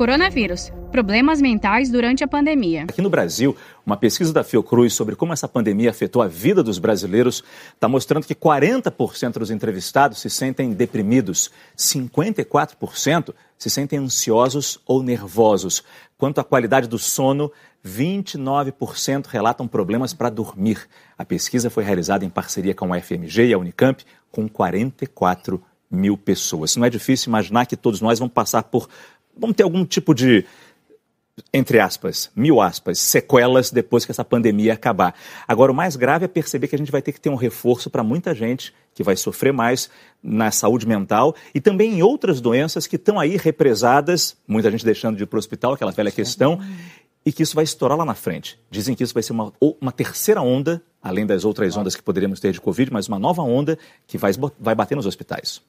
Coronavírus. Problemas mentais durante a pandemia. Aqui no Brasil, uma pesquisa da Fiocruz sobre como essa pandemia afetou a vida dos brasileiros está mostrando que 40% dos entrevistados se sentem deprimidos, 54% se sentem ansiosos ou nervosos. Quanto à qualidade do sono, 29% relatam problemas para dormir. A pesquisa foi realizada em parceria com a FMG e a Unicamp, com 44 mil pessoas. Não é difícil imaginar que todos nós vamos passar por vamos ter algum tipo de, entre aspas, mil aspas, sequelas depois que essa pandemia acabar. Agora, o mais grave é perceber que a gente vai ter que ter um reforço para muita gente que vai sofrer mais na saúde mental e também em outras doenças que estão aí represadas, muita gente deixando de ir para o hospital, aquela velha questão, e que isso vai estourar lá na frente. Dizem que isso vai ser uma, uma terceira onda, além das outras ondas que poderíamos ter de Covid, mas uma nova onda que vai, vai bater nos hospitais.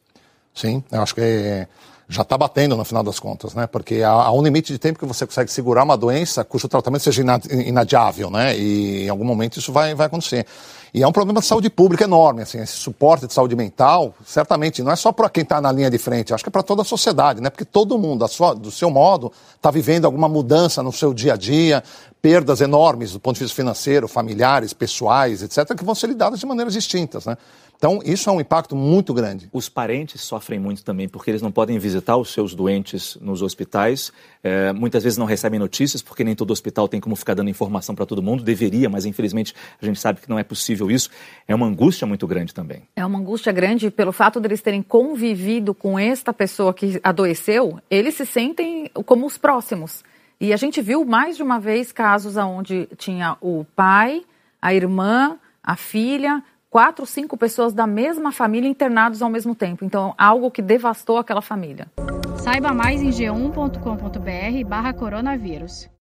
Sim, eu acho que é já está batendo no final das contas, né? Porque há, há, um limite de tempo que você consegue segurar uma doença cujo tratamento seja inadiável, né? E em algum momento isso vai, vai acontecer. E é um problema de saúde pública enorme, assim, esse suporte de saúde mental, certamente, não é só para quem está na linha de frente, acho que é para toda a sociedade, né? Porque todo mundo, sua, do seu modo, está vivendo alguma mudança no seu dia a dia, perdas enormes do ponto de vista financeiro, familiares, pessoais, etc., que vão ser lidadas de maneiras distintas, né? Então, isso é um impacto muito grande. Os parentes sofrem muito também, porque eles não podem visitar os seus doentes nos hospitais. É, muitas vezes não recebem notícias, porque nem todo hospital tem como ficar dando informação para todo mundo. Deveria, mas infelizmente a gente sabe que não é possível isso. É uma angústia muito grande também. É uma angústia grande pelo fato deles terem convivido com esta pessoa que adoeceu, eles se sentem como os próximos. E a gente viu mais de uma vez casos onde tinha o pai, a irmã, a filha, quatro, cinco pessoas da mesma família internados ao mesmo tempo. Então, algo que devastou aquela família. Saiba mais em g1.com.br barra coronavírus.